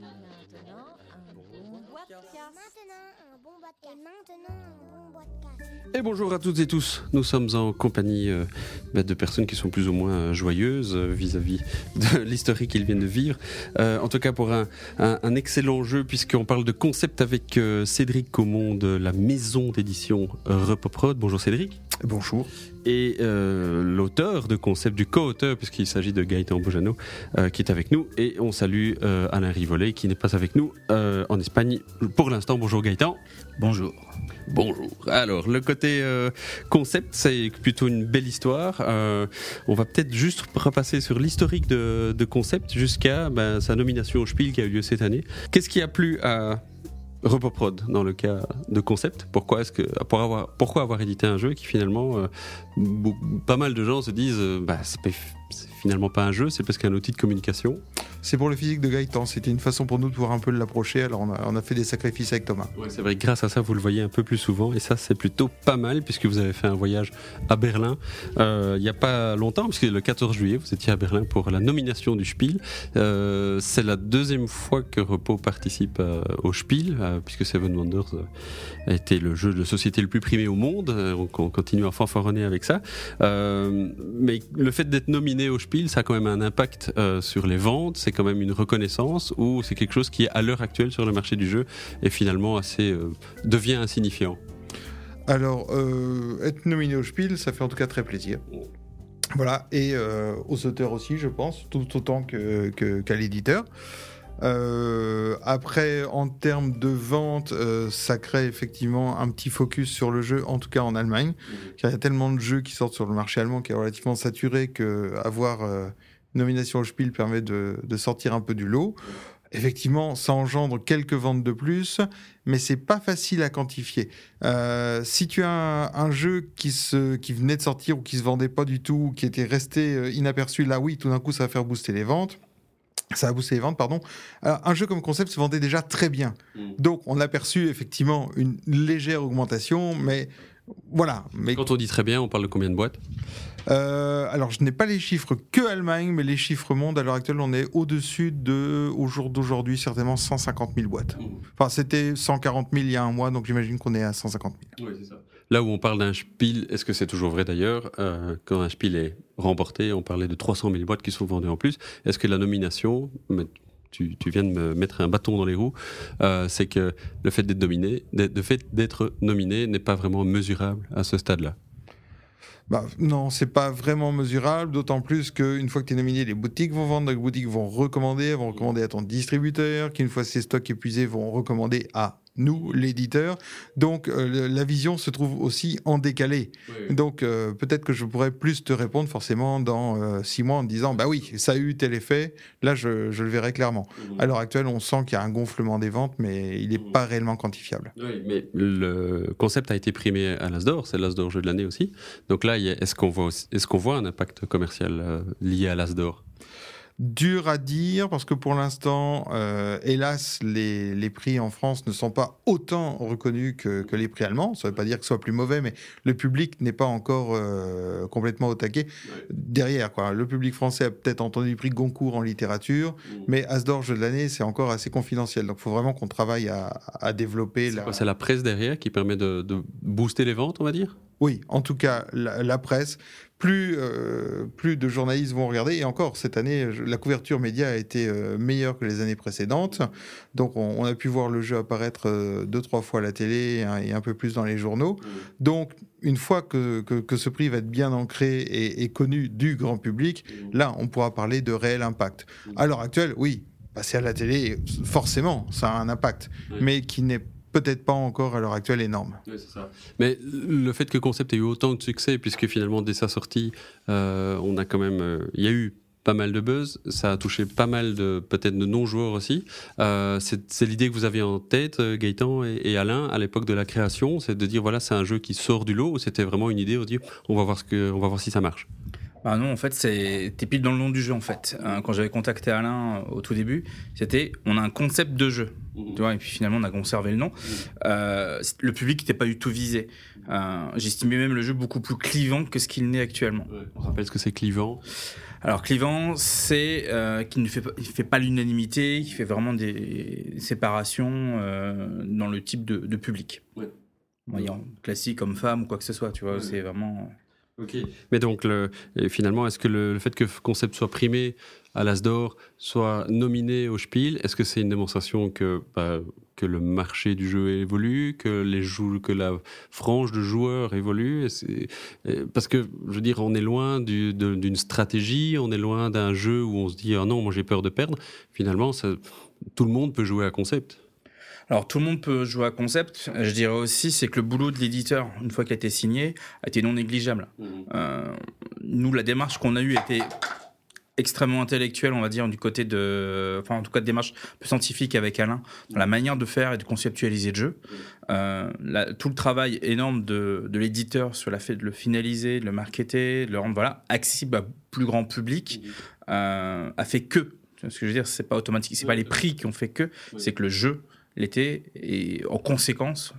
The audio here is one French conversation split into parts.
Maintenant, un bon podcast. Maintenant, un bon podcast. Et maintenant, un bon podcast. Et bonjour à toutes et tous. Nous sommes en compagnie euh, bah, de personnes qui sont plus ou moins euh, joyeuses euh, vis-à-vis de l'historique qu'ils viennent de vivre. Euh, en tout cas, pour un, un- un excellent jeu, puisqu'on parle de concept avec euh, Cédric Comon de la maison d'édition Repoprod. Bonjour Cédric. Bonjour. Et euh, l'auteur de concept, du co-auteur, puisqu'il s'agit de Gaëtan Bojano, euh, qui est avec nous. Et on salue euh, Alain Rivollet, qui n'est pas avec nous en Espagne pour l'instant. Bonjour Gaëtan. Bonjour. Bonjour. Alors, le côté concept, c'est plutôt une belle histoire. On va peut-être juste repasser sur l'historique de, de concept jusqu'à ben, sa nomination au Spiel qui a eu lieu cette année. Qu'est-ce qui a plu à Repoprod dans le cas de concept Pourquoi avoir pourquoi avoir édité un jeu qui finalement euh, pas mal de gens se disent euh, bah c'est finalement pas un jeu, c'est parce qu'un outil de communication? C'est pour le physique de Gaëtan. C'était une façon pour nous de pouvoir un peu l'approcher. Alors on a, fait des sacrifices avec Thomas. C'est vrai que grâce à ça, vous le voyez un peu plus souvent, et ça, c'est plutôt pas mal, puisque vous avez fait un voyage à Berlin euh, il n'y a pas longtemps, puisque le 14 juillet, vous étiez à Berlin pour la nomination du Spiel. Euh, c'est la deuxième fois que Repo participe euh, au Spiel, puisque Seven Wonders a été le jeu de société le plus primé au monde. Donc on continue à fanfaronner avec ça. Mais le fait d'être nominé au Spiel, ça a quand même un impact sur les ventes, c'est quand même une reconnaissance, ou c'est quelque chose qui à l'heure actuelle sur le marché du jeu est finalement assez euh, devient insignifiant. Alors, euh, être nominé au Spiel, ça fait en tout cas très plaisir. Voilà, et euh, aux auteurs aussi, je pense, tout autant que- qu'à l'éditeur. Euh, après, en termes de vente, euh, ça crée effectivement un petit focus sur le jeu, en tout cas en Allemagne, car il y a tellement de jeux qui sortent sur le marché allemand qui est relativement saturé que avoir nomination au Spiel permet de, de sortir un peu du lot. Effectivement, ça engendre quelques ventes de plus, mais c'est pas facile à quantifier. Euh, si tu as un, un jeu qui, se, qui venait de sortir ou qui se vendait pas du tout, ou qui était resté euh, inaperçu, là oui, tout d'un coup, ça va faire booster les ventes. Ça a boosté les ventes, pardon. Alors, un jeu comme concept se vendait déjà très bien. Donc, on a perçu effectivement une légère augmentation, mais voilà. Mais Quand on dit très bien, on parle de combien de boîtes euh, alors, je n'ai pas les chiffres que Allemagne, mais les chiffres monde, à l'heure actuelle, on est au-dessus de, au jour d'aujourd'hui, certainement 150 000 boîtes. Enfin, c'était 140 000 il y a un mois, donc j'imagine qu'on est à 150 000. Là où on parle d'un Spiel, est-ce que c'est toujours vrai d'ailleurs euh, Quand un Spiel est remporté, on parlait de 300 000 boîtes qui sont vendues en plus. Est-ce que la nomination, tu, viens de me mettre un bâton dans les roues, euh, c'est que le fait d'être nominé n'est pas vraiment mesurable à ce stade-là. Bah, non, c'est pas vraiment mesurable, d'autant plus qu'une fois que tu es nominé, les boutiques vont vendre, les boutiques vont recommander, vont recommander à ton distributeur, qu'une fois ces stocks épuisés, vont recommander à nous, l'éditeur. Donc, euh, la vision se trouve aussi en décalé. Donc, euh, peut-être que je pourrais plus te répondre forcément dans euh, six mois en te disant, bah oui, ça a eu tel effet, là, je, je le verrai clairement. À l'heure actuelle, on sent qu'il y a un gonflement des ventes, mais il n'est pas réellement quantifiable. Oui, mais le concept a été primé à l'Asdor, c'est l'Asdor jeu de l'année aussi. Donc là, est-ce qu'on voit, qu'on voit un impact commercial lié à l'Asdor Dur à dire parce que pour l'instant, euh, hélas, les, les prix en France ne sont pas autant reconnus que, que les prix allemands. Ça ne veut pas dire que ce soit plus mauvais, mais le public n'est pas encore euh, complètement au taquet derrière. Quoi. Le public français a peut-être entendu le prix Goncourt en littérature, mais Asdor jeu de l'année, c'est encore assez confidentiel. Donc il faut vraiment qu'on travaille à, à développer C'est la... C'est la presse derrière qui permet de, de booster les ventes, on va dire? Oui, en tout cas, la, la presse, plus, euh, plus de journalistes vont regarder. Et encore, cette année, je- la couverture média a été euh, meilleure que les années précédentes. Donc, on, on a pu voir le jeu apparaître euh, deux, trois fois à la télé hein, et un peu plus dans les journaux. Donc, une fois que, que, que ce prix va être bien ancré et, et connu du grand public, là, on pourra parler de réel impact. À l'heure actuelle, oui, passer à la télé, forcément, ça a un impact, mais qui n'est peut-être pas encore à l'heure actuelle énorme. Mais le fait que Concept ait eu autant de succès, puisque finalement, dès sa sortie, euh, on a quand même. euh, Il y a eu pas mal de buzz, ça a touché pas mal de peut-être de non-joueurs aussi. Euh, c'est l'idée que vous aviez en tête, Gaëtan et, et Alain, à l'époque de la création, c'est de dire voilà, c'est un jeu qui sort du lot, ou c'était vraiment une idée de dire on va voir, ce que, on va voir si ça marche? Bah non, en fait, c'est t'es pile dans le nom du jeu en fait. Euh, quand j'avais contacté Alain euh, au tout début, c'était on a un concept de jeu, Mhm. tu vois, et puis finalement on a conservé le nom. Euh, le public n'était pas du tout visé. Euh, J'estimais même le jeu beaucoup plus clivant que ce qu'il n'est actuellement. On rappelle ce que c'est clivant? Alors clivant, c'est qu'il ne fait pas, il fait pas l'unanimité, il fait vraiment des séparations dans le type de, de public. Ouais. Classique homme-femme ou quoi que ce soit, tu vois, Ouais. c'est vraiment. Mais donc, finalement, est-ce que le, fait que Concept soit primé à l'As d'Or, soit nominé au Spiel, est-ce que c'est une démonstration que, bah, que le marché du jeu évolue, que, les que la frange de joueurs évolue? Parce que, je veux dire, on est loin d'une stratégie, on est loin d'un jeu où on se dit, ah non, moi j'ai peur de perdre. Finalement, tout le monde peut jouer à Concept. Alors tout le monde peut jouer à concept. Je dirais aussi, c'est que le boulot de l'éditeur, une fois qu'il a été signé, a été non négligeable. Euh, nous, la démarche qu'on a eue était extrêmement intellectuelle, on va dire, du côté de, enfin en tout cas de démarche plus scientifique avec Alain, dans la manière de faire et de conceptualiser le jeu. Euh, la- tout le travail énorme de, de l'éditeur sur la fait de le finaliser, de le marketer, de le rendre voilà accessible à plus grand public, euh, a fait que. Ce que je veux dire, c'est pas automatique, c'est pas les prix qui ont fait que, c'est que le jeu l'était et en conséquence,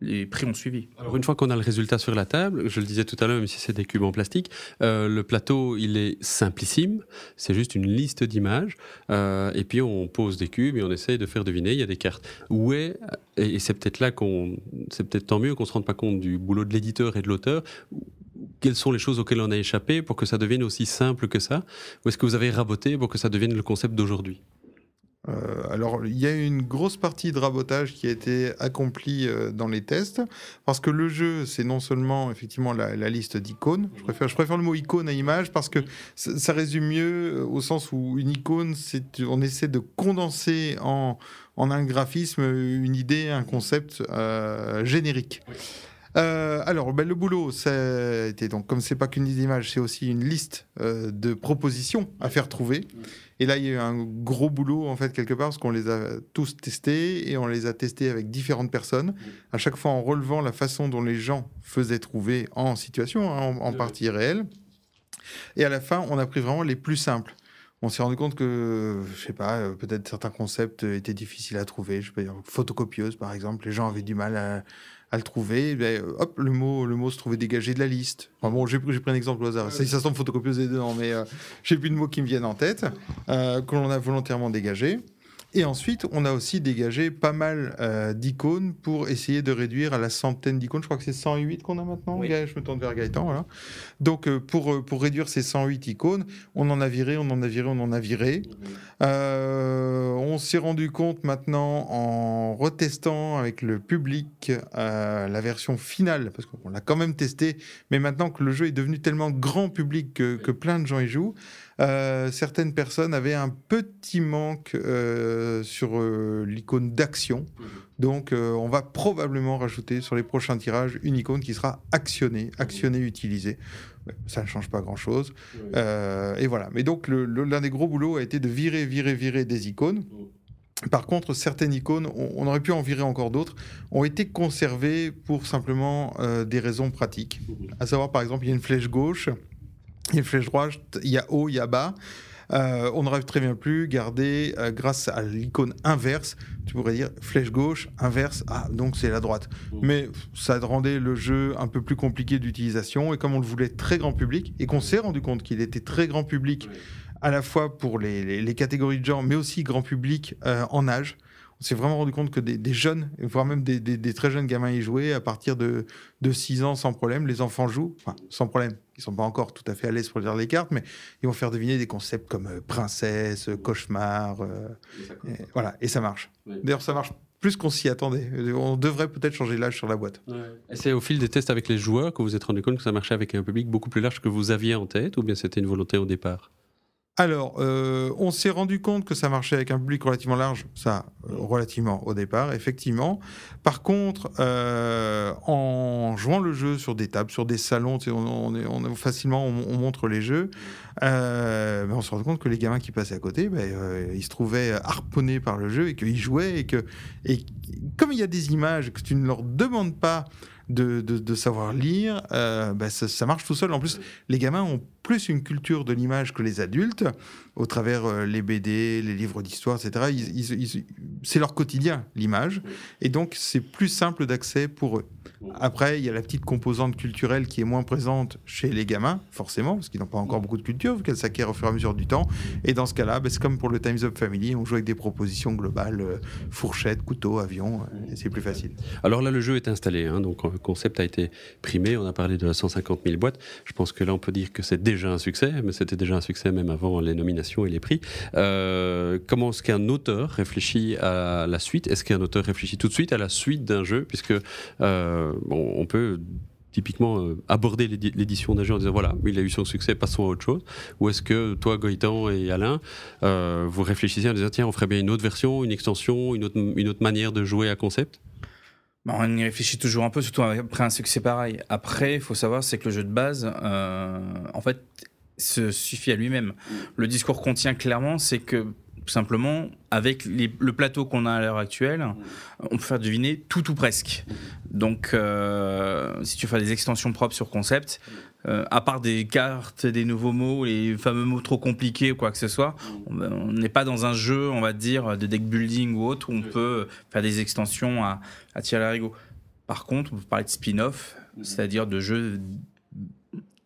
les prix ont suivi. Alors une fois qu'on a le résultat sur la table, je le disais tout à l'heure, même si c'est des cubes en plastique, euh, le plateau il est simplissime, c'est juste une liste d'images, euh, et puis on pose des cubes et on essaye de faire deviner, il y a des cartes. Où est, et, et c'est peut-être là qu'on, c'est peut-être tant mieux qu'on se rende pas compte du boulot de l'éditeur et de l'auteur, quelles sont les choses auxquelles on a échappé pour que ça devienne aussi simple que ça, ou est-ce que vous avez raboté pour que ça devienne le concept d'aujourd'hui? Euh, alors, il y a une grosse partie de rabotage qui a été accomplie euh, dans les tests, parce que le jeu, c'est non seulement effectivement la, liste d'icônes. Je préfère, le mot icône à image parce que ça, résume mieux euh, au sens où une icône, c'est on essaie de condenser en, un graphisme une idée, un concept générique. Euh, alors, ben, le boulot, été donc, comme c'est pas qu'une liste d'images, c'est aussi une liste euh, de propositions à faire trouver. Et là, il y a eu un gros boulot, en fait, quelque part, parce qu'on les a tous testés et on les a testés avec différentes personnes, à chaque fois en relevant la façon dont les gens faisaient trouver en situation, hein, en, partie réelle. Et à la fin, on a pris vraiment les plus simples. On s'est rendu compte que, je sais pas, euh, peut-être certains concepts étaient difficiles à trouver. Je peux dire, photocopieuse, par exemple, les gens avaient du mal à, à le trouver. Ben, euh, hop, le mot, le mot se trouvait dégagé de la liste. Enfin, bon, j'ai pris un exemple au hasard. Ça, ça semble photocopieuse est dedans, mais euh, j'ai plus de mots qui me viennent en tête, euh, que l'on a volontairement dégagé. Et ensuite, on a aussi dégagé pas mal euh, d'icônes pour essayer de réduire à la centaine d'icônes. Je crois que c'est 108 qu'on a maintenant. Oui. Je me tourne vers Gaëtan. Voilà. Donc, euh, pour, euh, pour réduire ces 108 icônes, on en a viré, on en a viré, on en a viré. Euh, on s'est rendu compte maintenant en retestant avec le public euh, la version finale, parce qu'on l'a quand même testé, mais maintenant que le jeu est devenu tellement grand public que, que plein de gens y jouent, euh, certaines personnes avaient un petit manque euh, sur euh, l'icône d'action. Donc, euh, on va probablement rajouter sur les prochains tirages une icône qui sera actionnée, actionnée, utilisée. Ça ne change pas grand-chose. Et voilà. Mais donc, l'un des gros boulots a été de virer, virer, virer des icônes. Par contre, certaines icônes, on, on aurait pu en virer encore d'autres, ont été conservées pour simplement euh, des raisons pratiques. À savoir, par exemple, il y a une flèche gauche, il y a une flèche droite, il y a haut, il y a bas. Euh, on n'aurait très bien pu garder, euh, grâce à l'icône inverse, tu pourrais dire flèche gauche, inverse, ah, donc c'est la droite. Mais ça rendait le jeu un peu plus compliqué d'utilisation. Et comme on le voulait très grand public, et qu'on s'est rendu compte qu'il était très grand public, à la fois pour les, les- les catégories de genre, mais aussi grand public euh, en âge, on s'est vraiment rendu compte que des, des jeunes, voire même des, des- des très jeunes gamins y jouaient à partir de, de 6 ans sans problème. Les enfants jouent, enfin, sans problème. Ils sont pas encore tout à fait à l'aise pour lire les cartes, mais ils vont faire deviner des concepts comme euh, princesse, euh, cauchemar, euh, et voilà, et ça marche. Ouais. D'ailleurs, ça marche plus qu'on s'y attendait. On devrait peut-être changer l'âge sur la boîte. Et c'est au fil des tests avec les joueurs que vous vous êtes rendu compte que ça marchait avec un public beaucoup plus large que vous aviez en tête, ou bien c'était une volonté au départ? Alors, euh, on s'est rendu compte que ça marchait avec un public relativement large, ça, euh, relativement au départ, effectivement. Par contre, euh, en jouant le jeu sur des tables, sur des salons, on, on est, facilement, on, on montre les jeux, ben, on se rend compte que les gamins qui passaient à côté, ben, ils se trouvaient harponnés par le jeu et qu'ils jouaient. Et, que, et comme il y a des images que tu ne leur demandes pas de, savoir lire, ben, ça marche tout seul. En plus, les gamins ont plus une culture de l'image que les adultes, au travers euh, les BD, les livres d'histoire, etc. C'est leur quotidien, l'image. Et donc, c'est plus simple d'accès pour eux. Après, il y a la petite composante culturelle qui est moins présente chez les gamins, forcément, parce qu'ils n'ont pas encore beaucoup de culture, qu'elle s'acquiert au fur et à mesure du temps. Et dans ce cas-là, ben, c'est comme pour le Time's Up Family, on joue avec des propositions globales, euh, fourchette, couteau, avion, euh, et c'est plus facile. Alors là, le jeu est installé, hein, donc le concept a été primé. On a parlé de 150 000 boîtes. Je pense que là, on peut dire que c'est déjà un succès, mais c'était déjà un succès même avant les nominations et les prix. Euh, comment est-ce qu'un auteur réfléchit à la suite? Est-ce qu'un auteur réfléchit tout de suite à la suite d'un jeu? Puisque euh, on peut typiquement euh, aborder l'édi- l'édition d'un jeu en disant voilà, il a eu son succès, passons à autre chose. Ou est-ce que toi, Goïtan et Alain, vous réfléchissez en disant tiens, on ferait bien une autre version, une extension, une autre, une autre manière de jouer à concept? On y réfléchit toujours un peu, surtout après un succès pareil. Après, il faut savoir, c'est que le jeu de base, euh, en fait, se suffit à lui-même. Le discours qu'on tient clairement, c'est que tout simplement, avec les- le plateau qu'on a à l'heure actuelle, on peut faire deviner tout ou presque. Donc, euh, si tu fais des extensions propres sur concept, euh, à part des cartes, des nouveaux mots, les fameux mots trop compliqués ou quoi que ce soit, on n'est pas dans un jeu, on va dire, de deck building ou autre, où on peut faire des extensions à, à tirer à. Par contre, on peut parler de spin-off, c'est-à-dire de jeux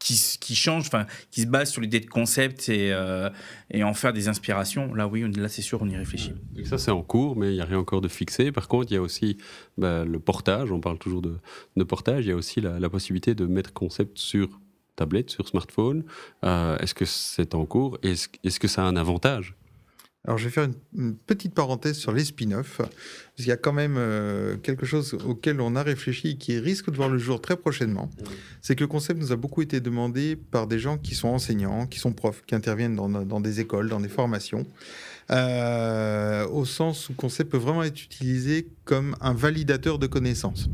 qui, qui enfin, qui se basent sur l'idée de concept et, euh, et en faire des inspirations. Là, oui, là, c'est sûr, on y réfléchit. Donc ça, c'est en cours, mais il n'y a rien encore de fixé. Par contre, il y a aussi bah, le portage. On parle toujours de, portage. Il y a aussi la, possibilité de mettre concept sur tablette, sur smartphone. Euh, est-ce que c'est en cours? Est-ce est-ce que ça a un avantage? Alors, je vais faire une, petite parenthèse sur les spin-offs, parce qu'il y a quand même euh, quelque chose auquel on a réfléchi et qui risque de voir le jour très prochainement. C'est que le concept nous a beaucoup été demandé par des gens qui sont enseignants, qui sont profs, qui interviennent dans, des écoles, dans des formations, euh, au sens où le concept peut vraiment être utilisé comme un validateur de connaissances.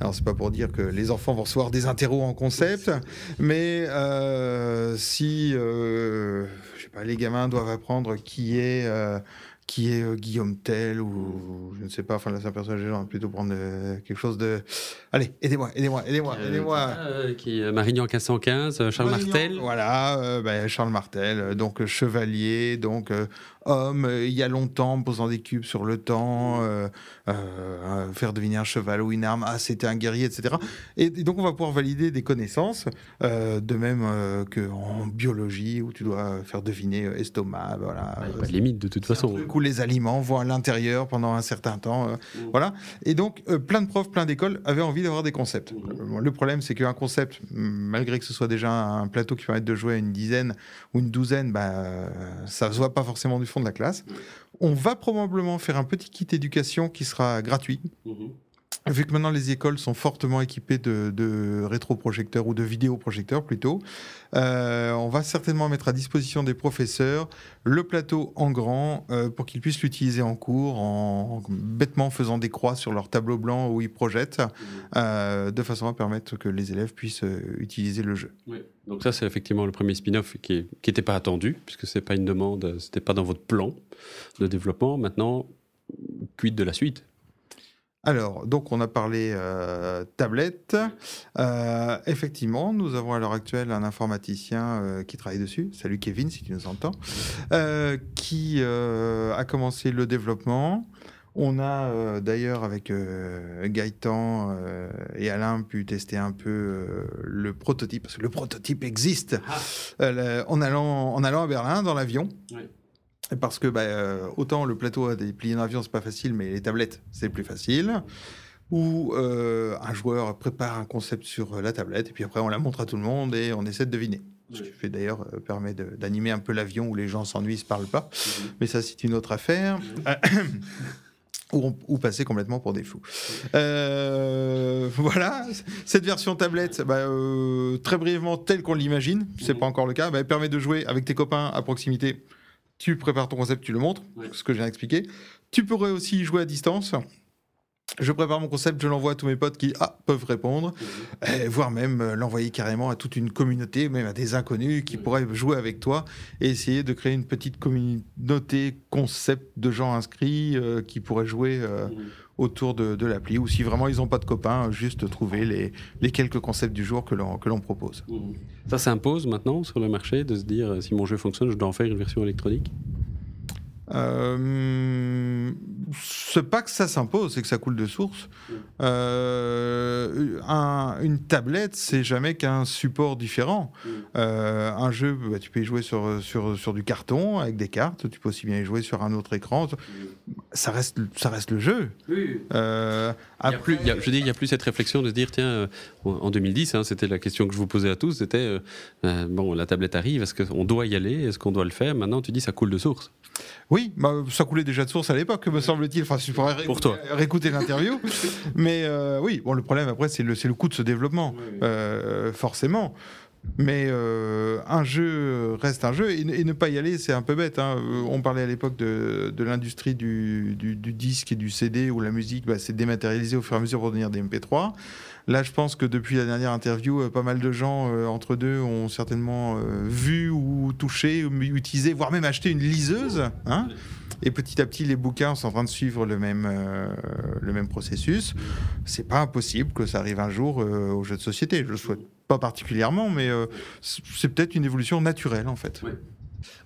Alors, c'est pas pour dire que les enfants vont recevoir des interros en concept, mais euh, si pas, les gamins doivent apprendre qui est euh, qui est euh, Guillaume Tell ou je ne sais pas, enfin là c'est un personnage gens plutôt prendre euh, quelque chose de. Allez, aidez-moi, aidez-moi, aidez-moi, aidez-moi. Euh, qui, euh, Marignan 1515, euh, Charles Marignan, Martel. Voilà, euh, ben, Charles Martel, donc chevalier, donc euh, homme, euh, il y a longtemps, posant des cubes sur le temps, euh, euh, faire deviner un cheval ou une arme, ah c'était un guerrier, etc. Et, et donc on va pouvoir valider des connaissances, euh, de même euh, qu'en biologie, où tu dois faire deviner euh, estomac, voilà. Il n'y a pas de limite de toute façon. Les aliments vont à l'intérieur pendant un certain temps. euh, Voilà. Et donc, euh, plein de profs, plein d'écoles avaient envie d'avoir des concepts. Euh, bon, le problème, c'est qu'un concept, m- malgré que ce soit déjà un plateau qui permette de jouer à une dizaine ou une douzaine, bah, euh, ça ne se voit pas forcément du fond de la classe. On va probablement faire un petit kit éducation qui sera gratuit. Vu que maintenant les écoles sont fortement équipées de, de rétroprojecteurs ou de vidéoprojecteurs plutôt, euh, on va certainement mettre à disposition des professeurs le plateau en grand euh, pour qu'ils puissent l'utiliser en cours en, en bêtement faisant des croix sur leur tableau blanc où ils projettent, euh, de façon à permettre que les élèves puissent utiliser le jeu. Donc ça, c'est effectivement le premier spin-off qui n'était pas attendu, puisque c'est pas une demande, c'était pas dans votre plan de développement. Maintenant, quid de la suite? Alors, donc on a parlé euh, tablette. Euh, effectivement, nous avons à l'heure actuelle un informaticien euh, qui travaille dessus. Salut Kevin, si tu nous entends. Euh, qui a commencé le développement. On a d'ailleurs avec Gaëtan et Alain pu tester un peu le prototype, parce que le prototype existe, le- en, allant, en allant à Berlin dans l'avion. Oui. Parce que bah, euh, autant le plateau à déplier un avion, c'est pas facile, mais les tablettes, c'est plus facile. Où euh, un joueur prépare un concept sur euh, la tablette, et puis après on la montre à tout le monde et on essaie de deviner. Ce qui fait d'ailleurs euh, permet d'animer un peu l'avion où les gens s'ennuient, ne se parlent pas. Mais ça, c'est une autre affaire. Ou, on- ou passer complètement pour des fous. Euh, voilà, cette version tablette, bah, euh, très brièvement, telle qu'on l'imagine, c'est pas encore le cas, bah, elle permet de jouer avec tes copains à proximité. Tu prépares ton concept, tu le montres, ce que j'ai expliqué. Tu pourrais aussi y jouer à distance. Je prépare mon concept, je l'envoie à tous mes potes qui ah, peuvent répondre, eh, voire même euh, l'envoyer carrément à toute une communauté, même à des inconnus qui pourraient jouer avec toi et essayer de créer une petite communauté concept de gens inscrits euh, qui pourraient jouer euh, autour de, de l'appli. Ou si vraiment ils n'ont pas de copains, juste trouver les, les quelques concepts du jour que l'on que l'on propose. Ça s'impose maintenant sur le marché de se dire si mon jeu fonctionne, je dois en faire une version électronique? Euh, c'est pas que ça s'impose, c'est que ça coule de source. Euh, un- une tablette, c'est jamais qu'un support différent. Euh, un jeu, bah, tu peux y jouer sur, sur, sur du carton avec des cartes, tu peux aussi bien y jouer sur un autre écran. Ça reste, ça reste le jeu. Euh, a plus, il y a- je dis, il n'y a plus cette réflexion de se dire, tiens, euh, en 2010, hein, c'était la question que je vous posais à tous, c'était, bon, la tablette arrive, est-ce qu'on doit y aller, est-ce qu'on doit le faire? Maintenant, tu dis, ça coule de source. Oui, bah, ça coulait déjà de source à l'époque, me semble-t-il. Enfin, Pour toi. réécouter l'interview. Mais euh, oui, bon, le problème après, c'est le, c'est le coût de ce développement, euh, forcément. Mais euh, un jeu reste un jeu et, ne- pas y aller, c'est un peu bête. hein. Euh, On parlait à l'époque de, l'industrie du, disque et du CD où la musique bah, s'est dématérialisée au fur et à mesure pour devenir des MP3. Là, je pense que depuis la dernière interview, euh, pas mal de gens entre deux ont certainement vu ou touché, ou utilisé, voire même acheté une liseuse. Hein et petit à petit, les bouquins sont en train de suivre le même, euh, le même processus. C'est pas impossible que ça arrive un jour aux jeux de société. Je le souhaite pas particulièrement, mais euh, c'est peut-être une évolution naturelle en fait.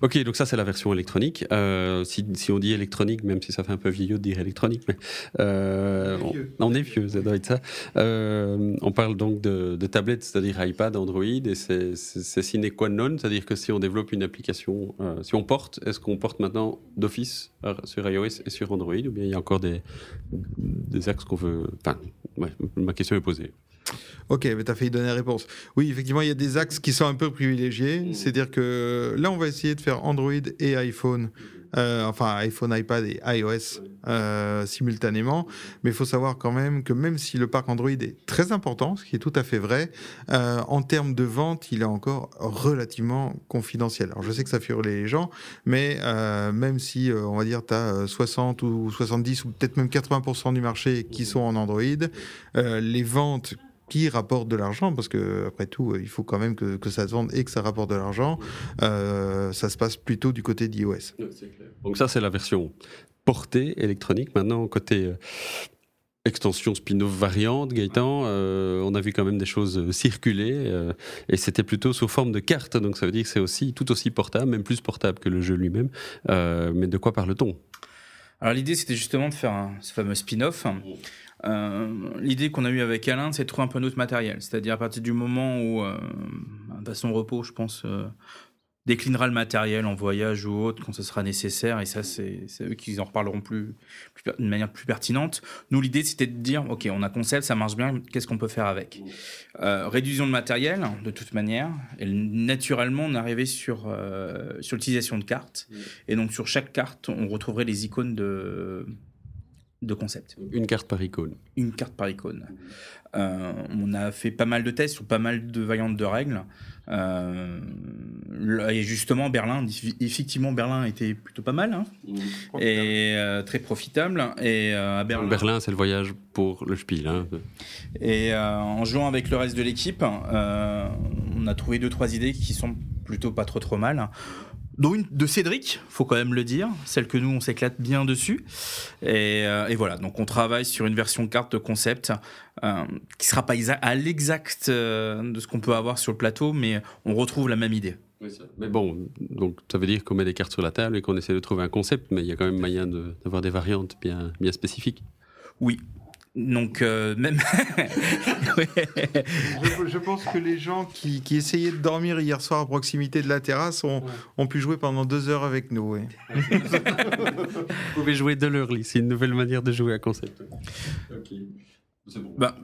Ok, donc ça, c'est la version électronique. Euh, si, si on dit électronique, même si ça fait un peu vieillot de dire électronique, mais euh, On est vieux. on, on est vieux, ça doit être ça. Euh, on parle donc de, de tablettes, c'est-à-dire iPad, Android, et c'est sine qua non, c'est-à-dire que si on développe une application, euh, si on porte, est-ce qu'on porte maintenant d'office sur iOS et sur Android, ou bien il y a encore des, des axes qu'on veut... Enfin, ouais, ma question est posée. Ok, mais tu as failli donner la réponse. Oui, effectivement, il y a des axes qui sont un peu privilégiés. C'est-à-dire que là, on va essayer de faire Android et iPhone, euh, enfin iPhone, iPad et iOS euh, simultanément. Mais il faut savoir quand même que même si le parc Android est très important, ce qui est tout à fait vrai, euh, en termes de vente, il est encore relativement confidentiel. Alors, je sais que ça fait hurler les gens, mais même si, on va dire, tu as 60 ou 70 ou peut-être même 80% du marché qui sont en Android, les ventes qui rapportent de l'argent, parce que après tout, euh, il faut quand même que, que ça se vende et que ça rapporte de l'argent, euh, ça se passe plutôt du côté d'iOS. Donc ça, c'est la version portée électronique. Maintenant, côté euh, extension spin-off variante, Gaëtan, euh, on a vu quand même des choses circuler, euh, et c'était plutôt sous forme de carte, donc ça veut dire que c'est aussi tout aussi portable, même plus portable que le jeu lui-même. Euh, mais de quoi parle-t-on? Alors l'idée c'était justement de faire un- ce fameux spin-off. Euh, l'idée qu'on a eue avec Alain, c'est de trouver un peu notre matériel. C'est-à-dire à partir du moment où, euh, à son repos, je pense, euh, déclinera le matériel en voyage ou autre quand ce sera nécessaire. Et ça, c'est eux qui en reparleront plus, de manière plus pertinente. Nous, l'idée, c'était de dire, OK, on a concept, ça marche bien, qu'est-ce qu'on peut faire avec? Euh, Réduction de matériel, de toute manière. Et naturellement, on arrivé sur, euh, sur l'utilisation de cartes. Et donc, sur chaque carte, on retrouverait les icônes de, de concept Une carte par icône. une carte par icône. Euh, on a fait pas mal de tests sur pas mal de variantes de règles. Euh, et justement, Berlin, effectivement, Berlin était plutôt pas mal hein, et euh, très profitable. Et euh, à Berlin, Berlin, c'est le voyage pour le Spiel. hein. et euh, en jouant avec le reste de l'équipe, euh, on a trouvé deux trois idées qui sont plutôt pas trop trop mal. Dont une de Cédric, faut quand même le dire, celle que nous on s'éclate bien dessus. Et, euh, et voilà, donc on travaille sur une version carte de concept euh, qui sera pas à l'exact euh, de ce qu'on peut avoir sur le plateau, mais on retrouve la même idée. Mais bon, donc ça veut dire qu'on met des cartes sur la table et qu'on essaie de trouver un concept, mais il y a quand même moyen de- d'avoir des variantes bien, bien spécifiques. Oui. Donc euh, même Ouais. Je, je pense que les gens qui, qui essayaient de dormir hier soir à proximité de la terrasse ont, ont pu jouer pendant deux heures avec nous. Vous pouvez jouer de l'early, c'est une nouvelle manière de jouer à concept. Bah,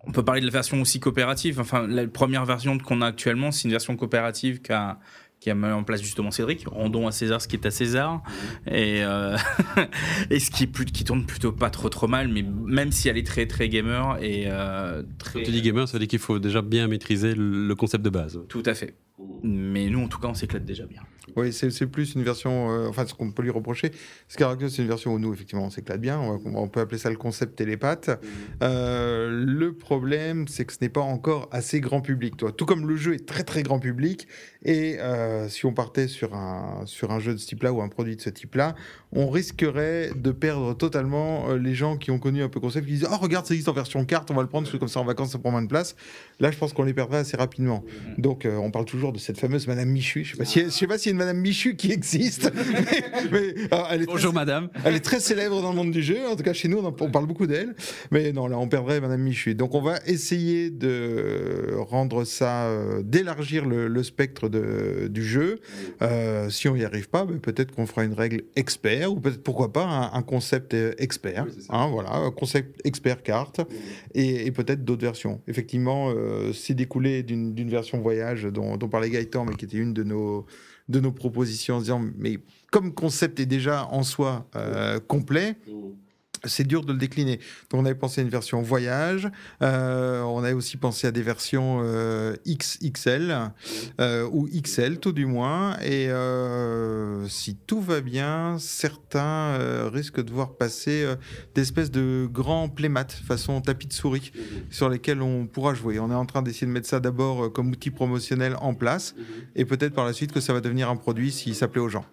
On peut parler de la version aussi coopérative. Enfin, la première version qu'on a actuellement, c'est une version coopérative qui a, qui a mis en place justement Cédric. Rendons à César ce qui est à César. Et, euh, et ce qui, est plus, qui tourne plutôt pas trop trop mal, mais même si elle est très très gamer et euh, très. Quand tu dis gamer, ça veut dire qu'il faut déjà bien maîtriser le concept de base. Tout à fait. Mais nous, en tout cas, on s'éclate déjà bien. Oui, c'est plus une version. Euh, enfin, ce qu'on peut lui reprocher, Scaragos, c'est une version où nous, effectivement, on s'éclate bien. On, peut appeler ça le concept télépathe. Mmh. Euh, le problème, c'est que ce n'est pas encore assez grand public. Toi. Tout comme le jeu est très très grand public, et euh, si on partait sur un, sur un jeu de ce type-là ou un produit de ce type-là, on risquerait de perdre totalement les gens qui ont connu un peu le concept, qui disent Oh, regarde, ça existe en version carte, on va le prendre, parce que comme ça en vacances, ça prend moins de place. Là, je pense qu'on les perdrait assez rapidement. Mmh. Donc, on parle toujours de cette fameuse Madame Michu. Je ne sais pas si, sais pas si Madame Michu qui existe. mais, elle est Bonjour Madame. Elle est très célèbre dans le monde du jeu. En tout cas, chez nous, on, parle beaucoup d'elle. Mais non, là, on perdrait Madame Michu. Donc, on va essayer de rendre ça, euh, d'élargir le, spectre de, du jeu. Euh, si on n'y arrive pas, ben, peut-être qu'on fera une règle expert ou peut-être pourquoi pas un, concept euh, expert. hein, voilà, un concept expert carte et, peut-être d'autres versions. Effectivement, c'est découlé d'une version voyage dont, dont parlait Gaëtan, mais qui était une de nos de nos propositions en disant mais comme concept est déjà en soi euh, complet, mmh c'est dur de le décliner. Donc on avait pensé à une version voyage, euh, on avait aussi pensé à des versions euh, XXL euh, ou XL tout du moins. Et si tout va bien, certains risquent de voir passer d'espèces de grands playmats façon tapis de souris sur lesquels on pourra jouer. On est en train d'essayer de mettre ça d'abord comme outil promotionnel en place et peut-être par la suite que ça va devenir un produit s'il s'appelait aux gens.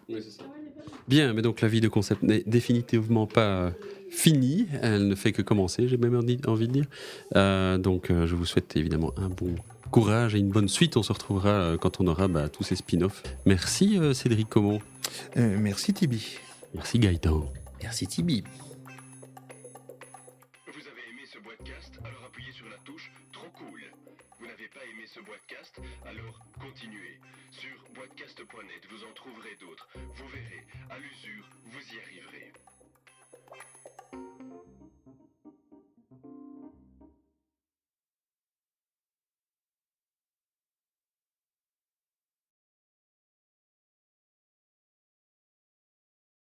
Bien, mais donc la vie de concept n'est définitivement pas finie. Elle ne fait que commencer, j'ai même envie de dire. Euh, donc, euh, je vous souhaite évidemment un bon courage et une bonne suite. On se retrouvera euh, quand on aura bah, tous ces spin-offs. Merci Cédric Comon. merci Tibi. Merci Gaëtan. Merci Tibi. Vous avez aimé ce podcast Alors appuyez sur la touche Trop cool. Vous n'avez pas aimé ce podcast Alors continuez. Sur boitcast.net, vous en trouverez d'autres. Vous verrez